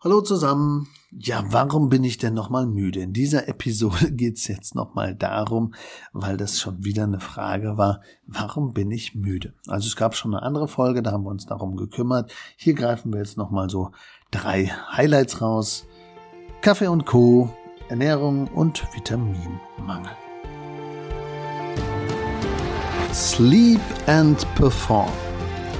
Hallo zusammen. Ja, warum bin ich denn nochmal müde? In dieser Episode geht's jetzt nochmal darum, weil das schon wieder eine Frage war, warum bin ich müde? Also es gab schon eine andere Folge, da haben wir uns darum gekümmert. Hier greifen wir jetzt nochmal so drei Highlights raus. Kaffee und Co., Ernährung und Vitaminmangel. Sleep and Perform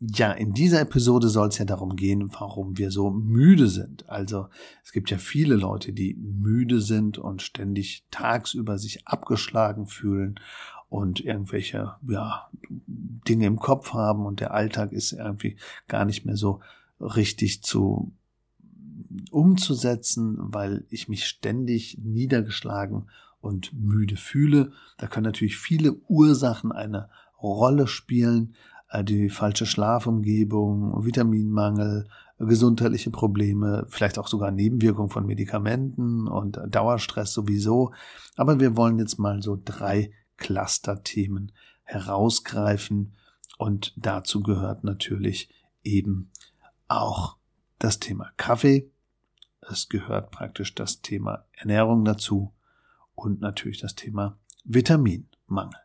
Ja, in dieser Episode soll es ja darum gehen, warum wir so müde sind. Also es gibt ja viele Leute, die müde sind und ständig tagsüber sich abgeschlagen fühlen und irgendwelche ja, Dinge im Kopf haben und der Alltag ist irgendwie gar nicht mehr so richtig zu umzusetzen, weil ich mich ständig niedergeschlagen und müde fühle. Da können natürlich viele Ursachen eine Rolle spielen. Äh, die falsche Schlafumgebung, Vitaminmangel, gesundheitliche Probleme, vielleicht auch sogar Nebenwirkungen von Medikamenten und Dauerstress sowieso. Aber wir wollen jetzt mal so drei Clusterthemen herausgreifen und dazu gehört natürlich eben auch das Thema Kaffee. Es gehört praktisch das Thema Ernährung dazu und natürlich das Thema Vitaminmangel.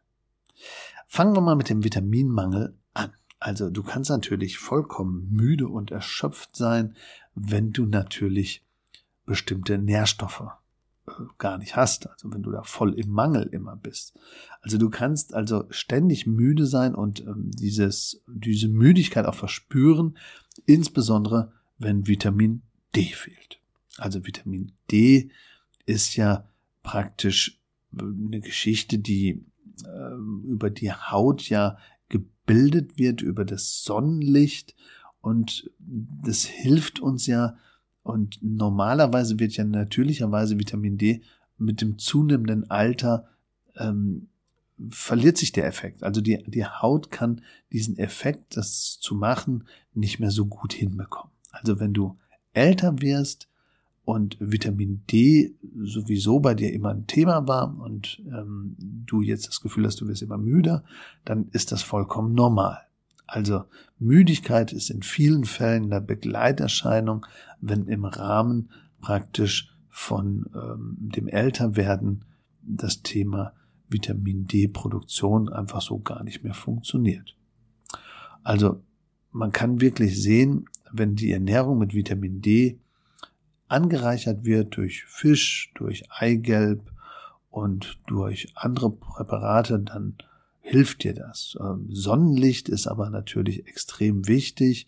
Fangen wir mal mit dem Vitaminmangel an. Also du kannst natürlich vollkommen müde und erschöpft sein, wenn du natürlich bestimmte Nährstoffe äh, gar nicht hast, also wenn du da voll im Mangel immer bist. Also du kannst also ständig müde sein und ähm, dieses, diese Müdigkeit auch verspüren, insbesondere wenn Vitamin D fehlt. Also Vitamin D ist ja praktisch äh, eine Geschichte, die äh, über die Haut ja gebildet wird über das Sonnenlicht und das hilft uns ja und normalerweise wird ja natürlicherweise Vitamin D mit dem zunehmenden Alter ähm, verliert sich der Effekt. Also die, die Haut kann diesen Effekt, das zu machen, nicht mehr so gut hinbekommen. Also wenn du älter wirst, und Vitamin D sowieso bei dir immer ein Thema war und ähm, du jetzt das Gefühl hast, du wirst immer müder, dann ist das vollkommen normal. Also Müdigkeit ist in vielen Fällen eine Begleiterscheinung, wenn im Rahmen praktisch von ähm, dem Älterwerden das Thema Vitamin D-Produktion einfach so gar nicht mehr funktioniert. Also man kann wirklich sehen, wenn die Ernährung mit Vitamin D angereichert wird durch Fisch, durch Eigelb und durch andere Präparate, dann hilft dir das. Ähm, Sonnenlicht ist aber natürlich extrem wichtig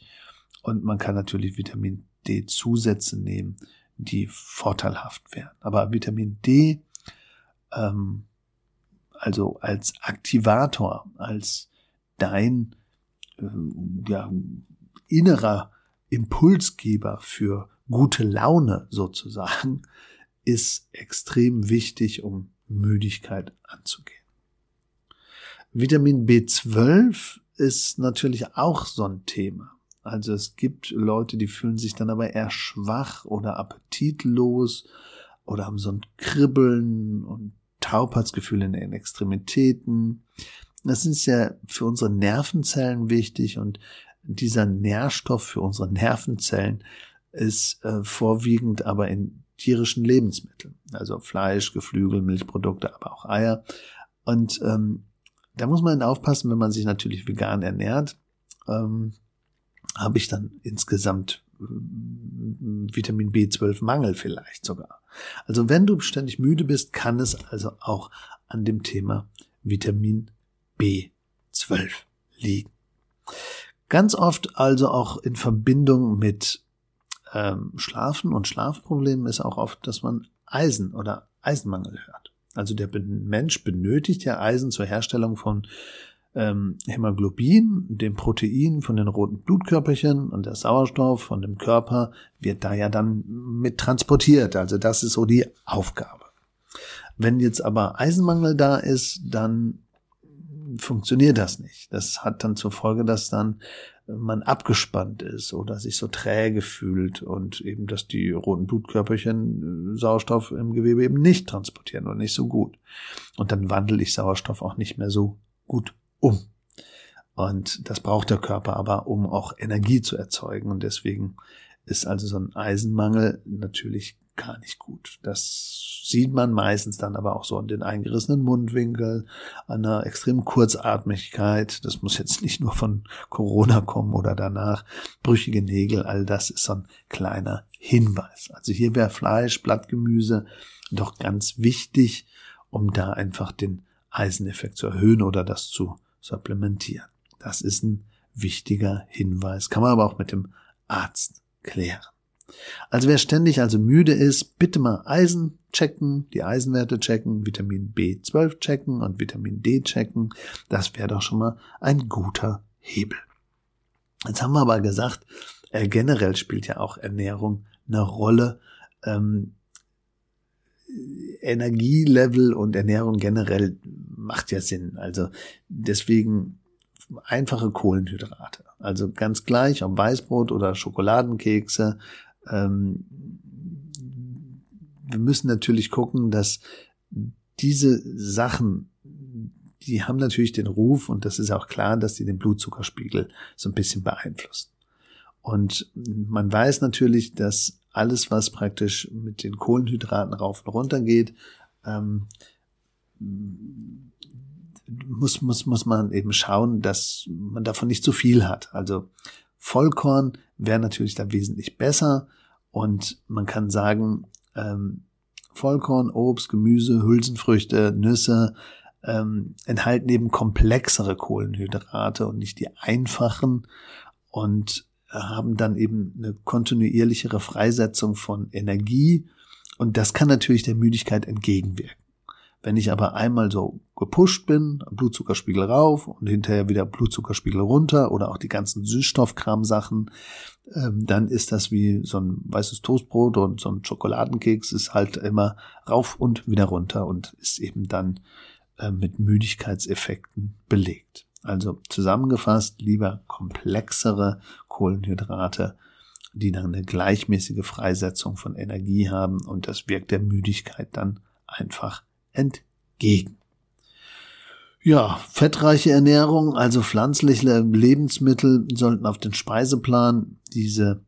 und man kann natürlich Vitamin D Zusätze nehmen, die vorteilhaft wären. Aber Vitamin D, ähm, also als Aktivator, als dein äh, ja, innerer Impulsgeber für gute Laune sozusagen, ist extrem wichtig, um Müdigkeit anzugehen. Vitamin B12 ist natürlich auch so ein Thema. Also es gibt Leute, die fühlen sich dann aber eher schwach oder appetitlos oder haben so ein Kribbeln und Taubheitsgefühl in den Extremitäten. Das ist ja für unsere Nervenzellen wichtig und dieser Nährstoff für unsere Nervenzellen ist äh, vorwiegend aber in tierischen Lebensmitteln, also Fleisch, Geflügel, Milchprodukte, aber auch Eier. Und ähm, da muss man aufpassen, wenn man sich natürlich vegan ernährt, ähm, habe ich dann insgesamt äh, Vitamin B12 Mangel vielleicht sogar. Also wenn du ständig müde bist, kann es also auch an dem Thema Vitamin B12 liegen. Ganz oft also auch in Verbindung mit ähm, Schlafen und Schlafproblemen ist auch oft, dass man Eisen oder Eisenmangel hört. Also der Mensch benötigt ja Eisen zur Herstellung von ähm, Hämoglobin, dem Protein von den roten Blutkörperchen und der Sauerstoff von dem Körper wird da ja dann mit transportiert. Also das ist so die Aufgabe. Wenn jetzt aber Eisenmangel da ist, dann funktioniert das nicht. Das hat dann zur Folge, dass dann man abgespannt ist oder sich so träge fühlt und eben, dass die roten Blutkörperchen äh, Sauerstoff im Gewebe eben nicht transportieren oder nicht so gut. Und dann wandle ich Sauerstoff auch nicht mehr so gut um. Und das braucht der Körper aber, um auch Energie zu erzeugen. Und deswegen ist also so ein Eisenmangel natürlich gar nicht gut. Das sieht man meistens dann aber auch so an den eingerissenen Mundwinkeln, an einer extremen Kurzatmigkeit. Das muss jetzt nicht nur von Corona kommen oder danach. Brüchige Nägel, all das ist so ein kleiner Hinweis. Also hier wäre Fleisch, Blattgemüse doch ganz wichtig, um da einfach den Eiseneffekt zu erhöhen oder das zu supplementieren. Das ist ein wichtiger Hinweis. Kann man aber auch mit dem Arzt klären. Also wer ständig also müde ist, bitte mal Eisen checken, die Eisenwerte checken, Vitamin B12 checken und Vitamin D checken. Das wäre doch schon mal ein guter Hebel. Jetzt haben wir aber gesagt, äh, generell spielt ja auch Ernährung eine Rolle. Ähm, Energielevel und Ernährung generell macht ja Sinn. Also deswegen einfache Kohlenhydrate. Also ganz gleich, ob Weißbrot oder Schokoladenkekse, ähm, wir müssen natürlich gucken, dass diese Sachen, die haben natürlich den Ruf, und das ist auch klar, dass die den Blutzuckerspiegel so ein bisschen beeinflussen. Und man weiß natürlich, dass alles, was praktisch mit den Kohlenhydraten rauf und runter geht, ähm, muss, muss, muss man eben schauen, dass man davon nicht zu viel hat. Also Vollkorn wäre natürlich da wesentlich besser und man kann sagen, ähm, Vollkorn, Obst, Gemüse, Hülsenfrüchte, Nüsse ähm, enthalten eben komplexere Kohlenhydrate und nicht die einfachen und haben dann eben eine kontinuierlichere Freisetzung von Energie und das kann natürlich der Müdigkeit entgegenwirken. Wenn ich aber einmal so gepusht bin, Blutzuckerspiegel rauf und hinterher wieder Blutzuckerspiegel runter oder auch die ganzen Süßstoffkram-Sachen, ähm, dann ist das wie so ein weißes Toastbrot und so ein Schokoladenkeks ist halt immer rauf und wieder runter und ist eben dann äh, mit Müdigkeitseffekten belegt. Also zusammengefasst lieber komplexere Kohlenhydrate, die dann eine gleichmäßige Freisetzung von Energie haben und das wirkt der Müdigkeit dann einfach entgegen. Ja, fettreiche Ernährung, also pflanzliche Lebensmittel sollten auf den Speiseplan. Diese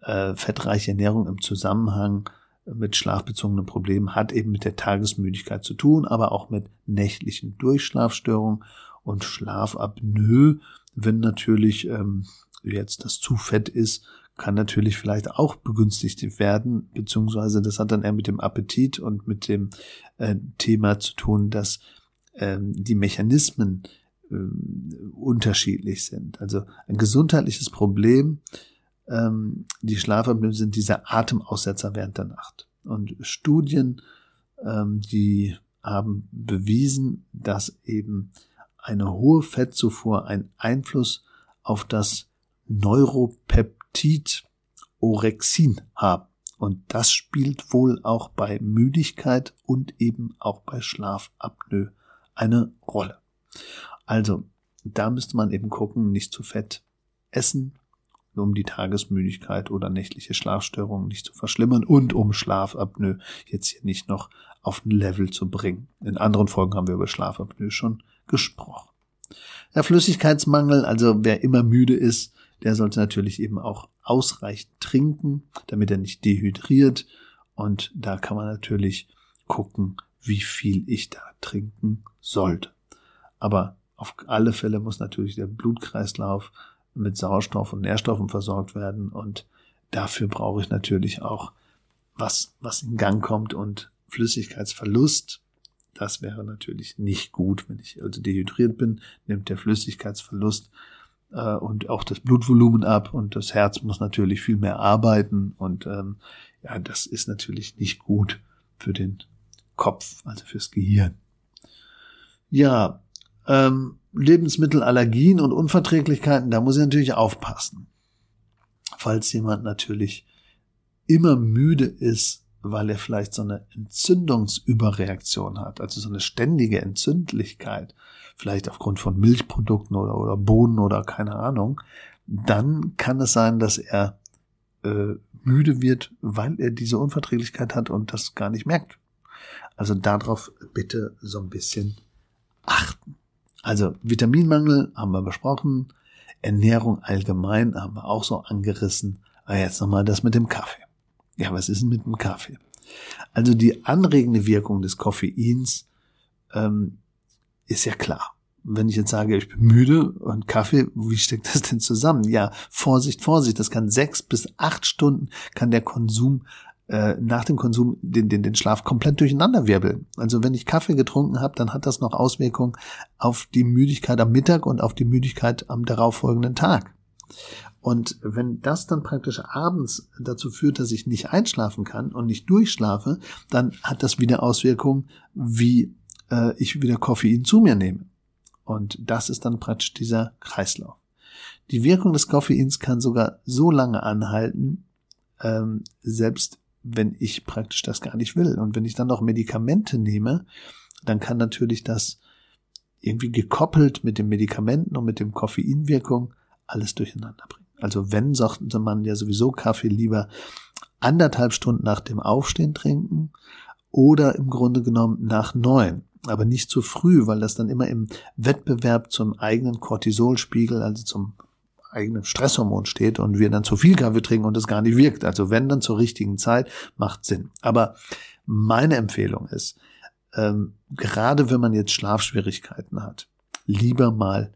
äh, fettreiche Ernährung im Zusammenhang mit schlafbezogenen Problemen hat eben mit der Tagesmüdigkeit zu tun, aber auch mit nächtlichen Durchschlafstörungen und Schlafapnoe, wenn natürlich ähm, jetzt das zu fett ist, kann natürlich vielleicht auch begünstigt werden, beziehungsweise das hat dann eher mit dem Appetit und mit dem äh, Thema zu tun, dass ähm, die Mechanismen äh, unterschiedlich sind. Also ein gesundheitliches Problem, ähm, die Schlafapnoe sind diese Atemaussetzer während der Nacht. Und Studien, ähm, die haben bewiesen, dass eben eine hohe Fettzufuhr einen Einfluss auf das Neuropeptid Orexin haben. Und das spielt wohl auch bei Müdigkeit und eben auch bei Schlafapnoe eine Rolle. Also, da müsste man eben gucken, nicht zu fett essen, um die Tagesmüdigkeit oder nächtliche Schlafstörungen nicht zu verschlimmern und um Schlafapnoe jetzt hier nicht noch auf ein Level zu bringen. In anderen Folgen haben wir über Schlafapnoe schon gesprochen. Der Flüssigkeitsmangel, also wer immer müde ist, der sollte natürlich eben auch ausreichend trinken, damit er nicht dehydriert. Und da kann man natürlich gucken, wie viel ich da trinken sollte. Aber auf alle Fälle muss natürlich der Blutkreislauf mit Sauerstoff und Nährstoffen versorgt werden und dafür brauche ich natürlich auch was, was in Gang kommt und Flüssigkeitsverlust. Das wäre natürlich nicht gut, wenn ich also dehydriert bin, nimmt der Flüssigkeitsverlust äh, und auch das Blutvolumen ab und das Herz muss natürlich viel mehr arbeiten und ähm, ja, das ist natürlich nicht gut für den Kopf, also fürs Gehirn. Ja, ähm, Lebensmittelallergien und Unverträglichkeiten, da muss ich natürlich aufpassen. Falls jemand natürlich immer müde ist, weil er vielleicht so eine Entzündungsüberreaktion hat, also so eine ständige Entzündlichkeit, vielleicht aufgrund von Milchprodukten oder, oder Bohnen oder keine Ahnung, dann kann es sein, dass er äh, müde wird, weil er diese Unverträglichkeit hat und das gar nicht merkt. Also darauf bitte so ein bisschen achten. Also Vitaminmangel haben wir besprochen, Ernährung allgemein haben wir auch so angerissen. Aber jetzt nochmal das mit dem Kaffee. Ja, was ist denn mit dem Kaffee? Also die anregende Wirkung des Koffeins ähm, ist ja klar. Wenn ich jetzt sage, ich bin müde und Kaffee, wie steckt das denn zusammen? Ja, Vorsicht, Vorsicht, das kann sechs bis acht Stunden kann der Konsum äh, nach dem Konsum den, den, den Schlaf komplett durcheinander wirbeln. Also wenn ich Kaffee getrunken habe, dann hat das noch Auswirkungen auf die Müdigkeit am Mittag und auf die Müdigkeit am darauffolgenden Tag. Und wenn das dann praktisch abends dazu führt, dass ich nicht einschlafen kann und nicht durchschlafe, dann hat das wieder Auswirkungen, wie äh, ich wieder Koffein zu mir nehme. Und das ist dann praktisch dieser Kreislauf. Die Wirkung des Koffeins kann sogar so lange anhalten, ähm, selbst wenn ich praktisch das gar nicht will. Und wenn ich dann noch Medikamente nehme, dann kann natürlich das irgendwie gekoppelt mit den Medikamenten und mit dem Koffeinwirkung alles durcheinander bringen. Also wenn, sagte man ja sowieso Kaffee lieber anderthalb Stunden nach dem Aufstehen trinken oder im Grunde genommen nach neun. Aber nicht zu früh, weil das dann immer im Wettbewerb zum eigenen Cortisolspiegel, also zum eigenen Stresshormon steht und wir dann zu viel Kaffee trinken und es gar nicht wirkt. Also wenn dann zur richtigen Zeit, macht Sinn. Aber meine Empfehlung ist, ähm, gerade wenn man jetzt Schlafschwierigkeiten hat, lieber mal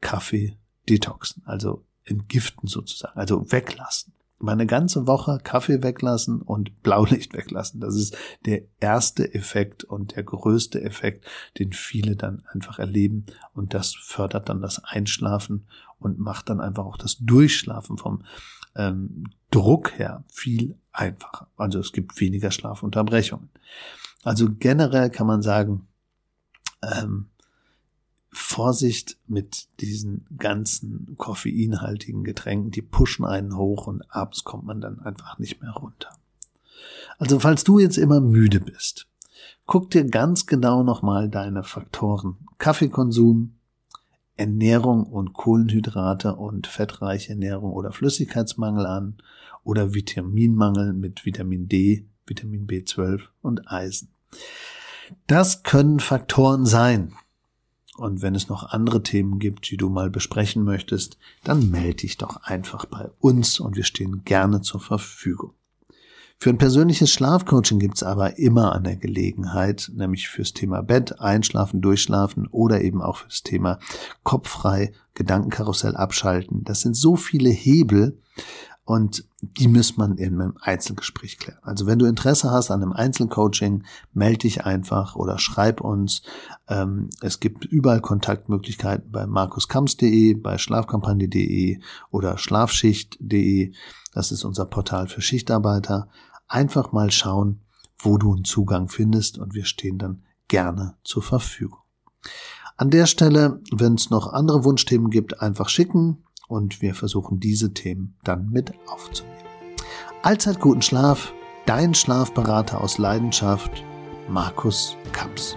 Kaffee detoxen, also entgiften sozusagen, also weglassen mal ganze Woche Kaffee weglassen und Blaulicht weglassen. Das ist der erste Effekt und der größte Effekt, den viele dann einfach erleben. Und das fördert dann das Einschlafen und macht dann einfach auch das Durchschlafen vom ähm, Druck her viel einfacher. Also es gibt weniger Schlafunterbrechungen. Also generell kann man sagen, ähm, Vorsicht mit diesen ganzen koffeinhaltigen Getränken, die pushen einen hoch und abends kommt man dann einfach nicht mehr runter. Also falls du jetzt immer müde bist, guck dir ganz genau nochmal deine Faktoren Kaffeekonsum, Ernährung und Kohlenhydrate und fettreiche Ernährung oder Flüssigkeitsmangel an oder Vitaminmangel mit Vitamin D, Vitamin B12 und Eisen. Das können Faktoren sein, und wenn es noch andere Themen gibt, die du mal besprechen möchtest, dann melde dich doch einfach bei uns und wir stehen gerne zur Verfügung. Für ein persönliches Schlafcoaching gibt's aber immer eine Gelegenheit, nämlich fürs Thema Bett, Einschlafen, Durchschlafen oder eben auch fürs Thema Kopffrei, Gedankenkarussell abschalten. Das sind so viele Hebel, und die muss man in einem Einzelgespräch klären. Also wenn du Interesse hast an einem Einzelcoaching, melde dich einfach oder schreib uns. Ähm, es gibt überall Kontaktmöglichkeiten bei markuskams.de, bei schlafkampagne.de oder schlafschicht.de. Das ist unser Portal für Schichtarbeiter. Einfach mal schauen, wo du einen Zugang findest und wir stehen dann gerne zur Verfügung. An der Stelle, wenn es noch andere Wunschthemen gibt, einfach schicken und wir versuchen diese Themen dann mit aufzunehmen. Allzeit guten Schlaf, dein Schlafberater aus Leidenschaft, Markus Kamps.